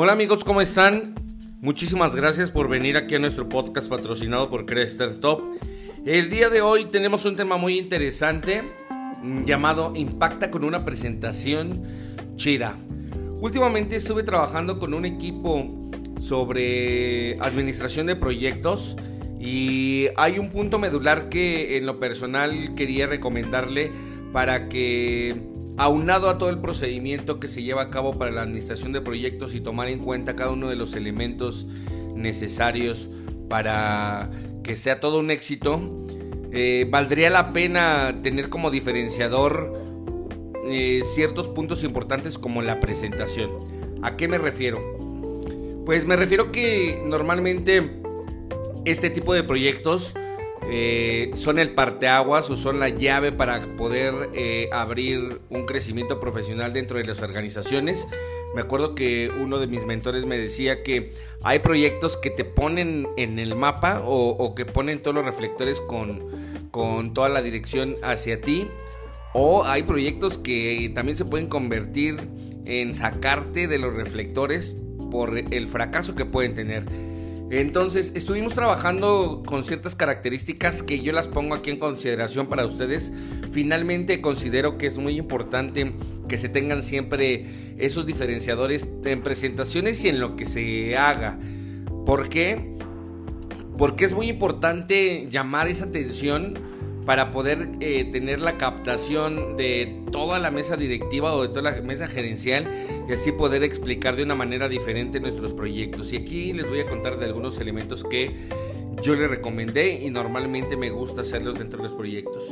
Hola amigos, ¿cómo están? Muchísimas gracias por venir aquí a nuestro podcast patrocinado por Crester Top. El día de hoy tenemos un tema muy interesante mm, llamado Impacta con una presentación chida. Últimamente estuve trabajando con un equipo sobre administración de proyectos y hay un punto medular que en lo personal quería recomendarle para que aunado a todo el procedimiento que se lleva a cabo para la administración de proyectos y tomar en cuenta cada uno de los elementos necesarios para que sea todo un éxito, eh, valdría la pena tener como diferenciador eh, ciertos puntos importantes como la presentación. ¿A qué me refiero? Pues me refiero que normalmente este tipo de proyectos eh, son el parteaguas o son la llave para poder eh, abrir un crecimiento profesional dentro de las organizaciones. Me acuerdo que uno de mis mentores me decía que hay proyectos que te ponen en el mapa o, que ponen todos los reflectores con, con toda la dirección hacia ti. O hay proyectos que también se pueden convertir en sacarte de los reflectores por el fracaso que pueden tener. Entonces, estuvimos trabajando con ciertas características que yo las pongo aquí en consideración para ustedes. Finalmente, considero que es muy importante que se tengan siempre esos diferenciadores en presentaciones y en lo que se haga. ¿Por qué? Porque es muy importante llamar esa atención para poder eh, tener la captación de toda la mesa directiva o de toda la mesa gerencial y así poder explicar de una manera diferente nuestros proyectos. Y aquí les voy a contar de algunos elementos que yo les recomendé y normalmente me gusta hacerlos dentro de los proyectos.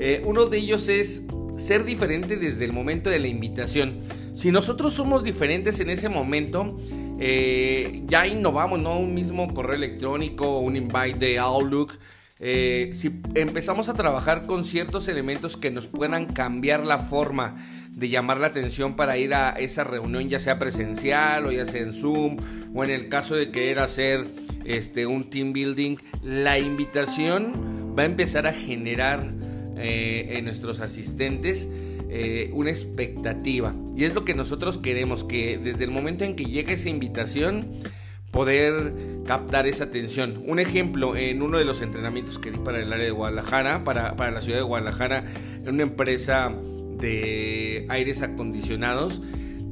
Eh, uno de ellos es ser diferente desde el momento de la invitación. Si nosotros somos diferentes en ese momento, eh, ya innovamos, ¿no? Un mismo correo electrónico, un invite de Outlook eh, si empezamos a trabajar con ciertos elementos que nos puedan cambiar la forma de llamar la atención para ir a esa reunión, ya sea presencial o ya sea en Zoom, o en el caso de querer hacer este, un team building, la invitación va a empezar a generar eh, en nuestros asistentes eh, una expectativa. Y es lo que nosotros queremos, que desde el momento en que llegue esa invitación, poder captar esa atención. Un ejemplo, en uno de los entrenamientos que di para el área de Guadalajara, para, la ciudad de Guadalajara, en una empresa de aires acondicionados,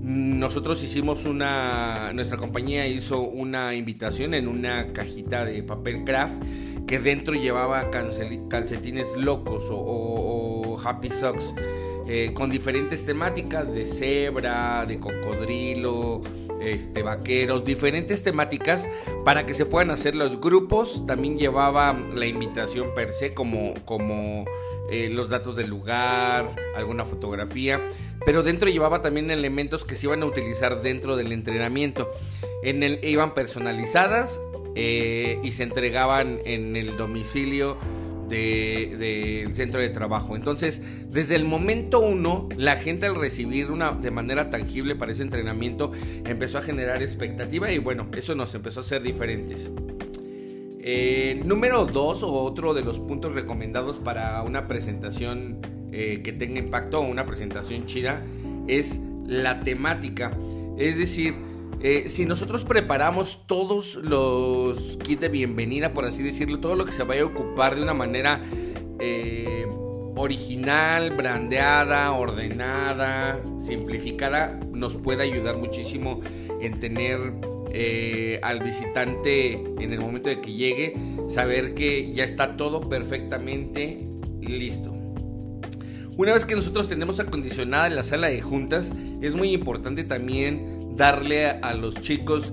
nosotros hicimos una, nuestra compañía hizo una invitación en una cajita de papel craft que dentro llevaba calcetines locos o, happy socks eh, con diferentes temáticas de cebra, de cocodrilo, este, vaqueros, diferentes temáticas para que se puedan hacer los grupos. También llevaba la invitación per se como, como eh, los datos del lugar, alguna fotografía, pero dentro llevaba también elementos que se iban a utilizar dentro del entrenamiento. En el, iban personalizadas eh, y se entregaban en el domicilio del centro de trabajo. Entonces, desde el momento uno, la gente al recibir una de manera tangible para ese entrenamiento empezó a generar expectativa y bueno, eso nos empezó a hacer diferentes. Eh, número dos o otro de los puntos recomendados para una presentación eh, que tenga impacto o una presentación chida es la temática. Es decir, eh, si nosotros preparamos todos los kits de bienvenida, por así decirlo, todo lo que se vaya a ocupar de una manera eh, original, brandeada, ordenada, simplificada, nos puede ayudar muchísimo en tener eh, al visitante en el momento de que llegue, saber que ya está todo perfectamente listo. Una vez que nosotros tenemos acondicionada la sala de juntas, es muy importante también darle a, los chicos,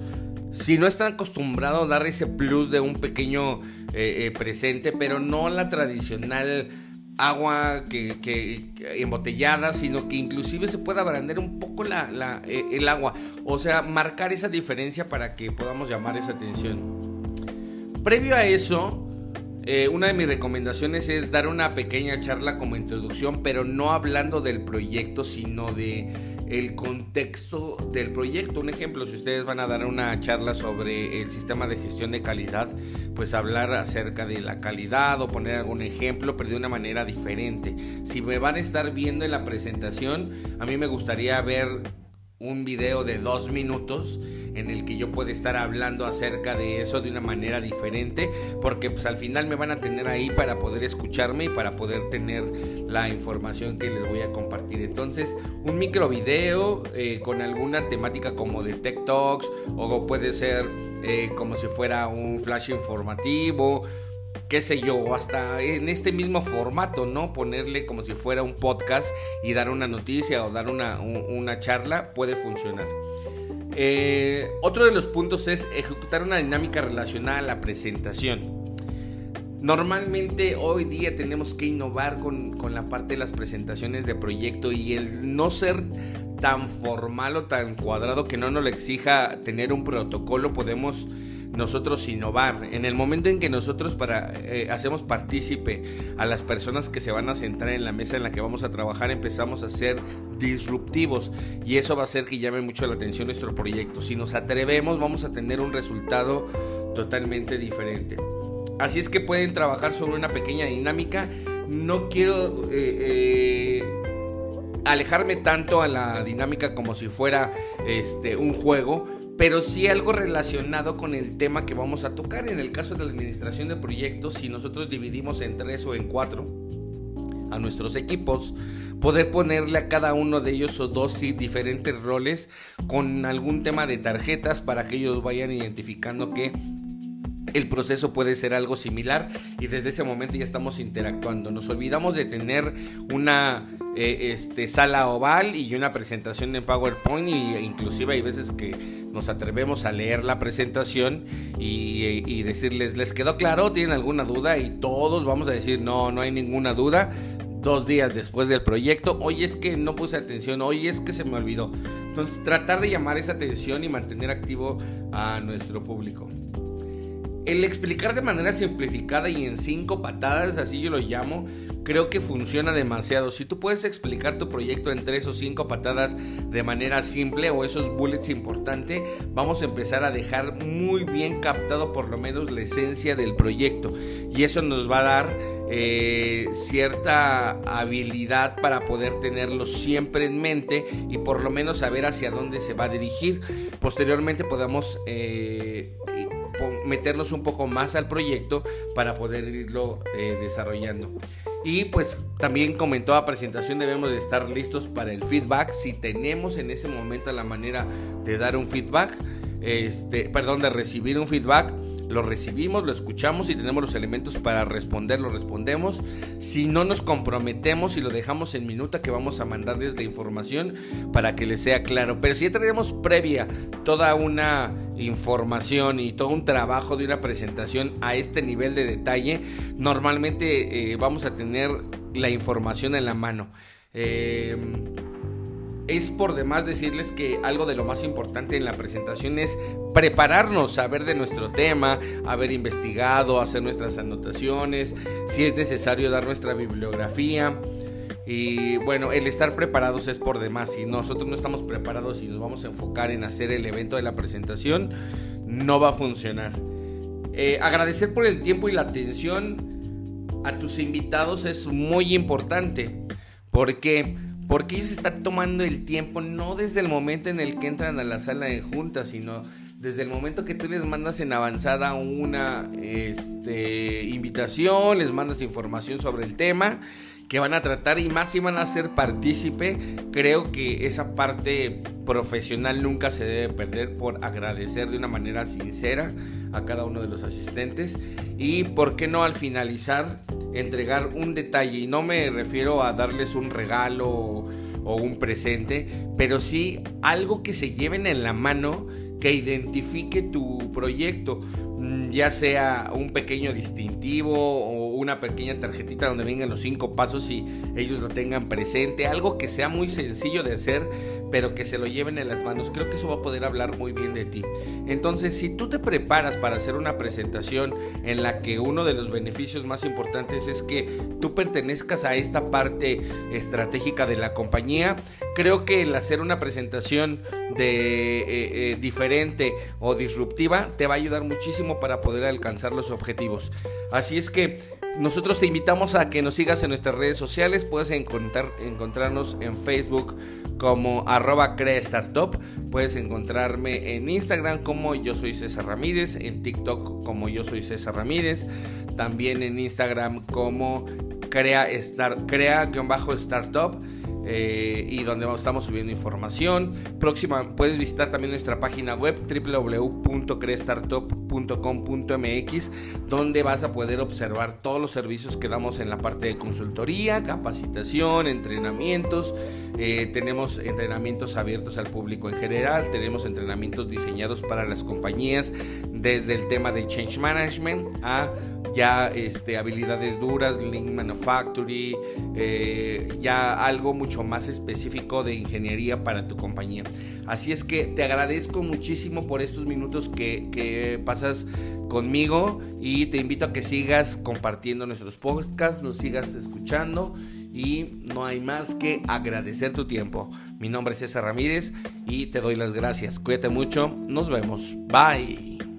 si no están acostumbrados, dar ese plus de un pequeño eh, eh, presente, pero no la tradicional agua que, embotellada, sino que inclusive se pueda brandear un poco la, eh, el agua, o sea, marcar esa diferencia para que podamos llamar esa atención. Previo a eso, una de mis recomendaciones es dar una pequeña charla como introducción, pero no hablando del proyecto, sino de el contexto del proyecto. Un ejemplo, si ustedes van a dar una charla sobre el sistema de gestión de calidad, pues hablar acerca de la calidad o poner algún ejemplo, pero de una manera diferente. Si me van a estar viendo en la presentación, a mí me gustaría ver un video de dos minutos en el que yo pueda estar hablando acerca de eso de una manera diferente, porque pues al final me van a tener ahí para poder escucharme y para poder tener la información que les voy a compartir. Entonces, un micro video eh, con alguna temática como de Tech Talks o puede ser eh, como si fuera un flash informativo qué sé yo, hasta en este mismo formato, ¿no? Ponerle como si fuera un podcast y dar una noticia o dar una, charla puede funcionar. Eh, otro de los puntos es ejecutar una dinámica relacionada a la presentación. Normalmente hoy día tenemos que innovar con, con, la parte de las presentaciones de proyecto y el no ser tan formal o tan cuadrado que no nos lo exija tener un protocolo, podemos nosotros innovar. En el momento en que nosotros para, eh, hacemos partícipe a las personas que se van a centrar en la mesa en la que vamos a trabajar, empezamos a ser disruptivos y eso va a hacer que llame mucho la atención nuestro proyecto. Si nos atrevemos, vamos a tener un resultado totalmente diferente. Así es que pueden trabajar sobre una pequeña dinámica. No quiero eh, eh, alejarme tanto a la dinámica como si fuera este, un juego, pero sí algo relacionado con el tema que vamos a tocar. En el caso de la administración de proyectos, si nosotros dividimos en tres o en cuatro a nuestros equipos, poder ponerle a cada uno de ellos o dos diferentes roles con algún tema de tarjetas para que ellos vayan identificando que el proceso puede ser algo similar y desde ese momento ya estamos interactuando. Nos olvidamos de tener una eh, este, sala oval y una presentación en PowerPoint y inclusive hay veces que nos atrevemos a leer la presentación y, y decirles, ¿les quedó claro? ¿Tienen alguna duda? Y todos vamos a decir, no, no hay ninguna duda dos días después del proyecto, hoy es que no puse atención, hoy es que se me olvidó. Entonces, tratar de llamar esa atención y mantener activo a nuestro público. El explicar de manera simplificada y en cinco patadas, así yo lo llamo, creo que funciona demasiado. Si tú puedes explicar tu proyecto en tres o cinco patadas de manera simple o esos bullets importantes, vamos a empezar a dejar muy bien captado por lo menos la esencia del proyecto. Y eso nos va a dar eh, cierta habilidad para poder tenerlo siempre en mente y por lo menos saber hacia dónde se va a dirigir. Posteriormente podamos... Eh, meternos un poco más al proyecto para poder irlo eh, desarrollando. Y pues también comentó la presentación debemos de estar listos para el feedback. Si tenemos en ese momento la manera de dar un feedback, este, perdón, de recibir un feedback, lo recibimos, lo escuchamos y tenemos los elementos para responder, lo respondemos. Si no nos comprometemos y lo dejamos en minuta que vamos a mandarles la información para que les sea claro. Pero si ya tenemos previa toda una información y todo un trabajo de una presentación a este nivel de detalle, normalmente eh, vamos a tener la información en la mano. Eh, es por demás decirles que algo de lo más importante en la presentación es prepararnos, saber de nuestro tema, haber investigado, hacer nuestras anotaciones, si es necesario dar nuestra bibliografía. Y bueno, el estar preparados es por demás. Si nosotros no estamos preparados y nos vamos a enfocar en hacer el evento de la presentación, no va a funcionar. Eh, agradecer por el tiempo y la atención a tus invitados es muy importante. Porque porque ellos están tomando el tiempo no desde el momento en el que entran a la sala de juntas, sino desde el momento que tú les mandas en avanzada una este, invitación, les mandas información sobre el tema que van a tratar y más si van a ser partícipe, creo que esa parte profesional nunca se debe perder por agradecer de una manera sincera a cada uno de los asistentes. Y por qué no al finalizar entregar un detalle y no me refiero a darles un regalo o un presente, pero sí algo que se lleven en la mano que identifique tu proyecto, mm, ya sea un pequeño distintivo una pequeña tarjetita donde vengan los cinco pasos y ellos lo tengan presente, algo que sea muy sencillo de hacer, pero que se lo lleven en las manos. Creo que eso va a poder hablar muy bien de ti. Entonces, si tú te preparas para hacer una presentación en la que uno de los beneficios más importantes es que tú pertenezcas a esta parte estratégica de la compañía, creo que el hacer una presentación de eh, eh, diferente o disruptiva te va a ayudar muchísimo para poder alcanzar los objetivos. Así es que nosotros te invitamos a que nos sigas en nuestras redes sociales. Puedes encontrar, encontrarnos en Facebook como arroba Startup. Puedes encontrarme en Instagram como yo soy César Ramírez. En TikTok como yo soy César Ramírez. También en Instagram como crea, crea-startup. Eh, y donde estamos subiendo información. Próxima, puedes visitar también nuestra página web www.crestartop.com.mx donde vas a poder observar todos los servicios que damos en la parte de consultoría, capacitación, entrenamientos. Eh, tenemos entrenamientos abiertos al público en general, tenemos entrenamientos diseñados para las compañías desde el tema de change management a ya este, habilidades duras, Link Manufacturing, eh, ya algo mucho más específico de ingeniería para tu compañía. Así es que te agradezco muchísimo por estos minutos que, que conmigo y te invito a que sigas compartiendo nuestros podcasts, nos sigas escuchando y no hay más que agradecer tu tiempo. Mi nombre es César Ramírez y te doy las gracias. Cuídate mucho, nos vemos. Bye.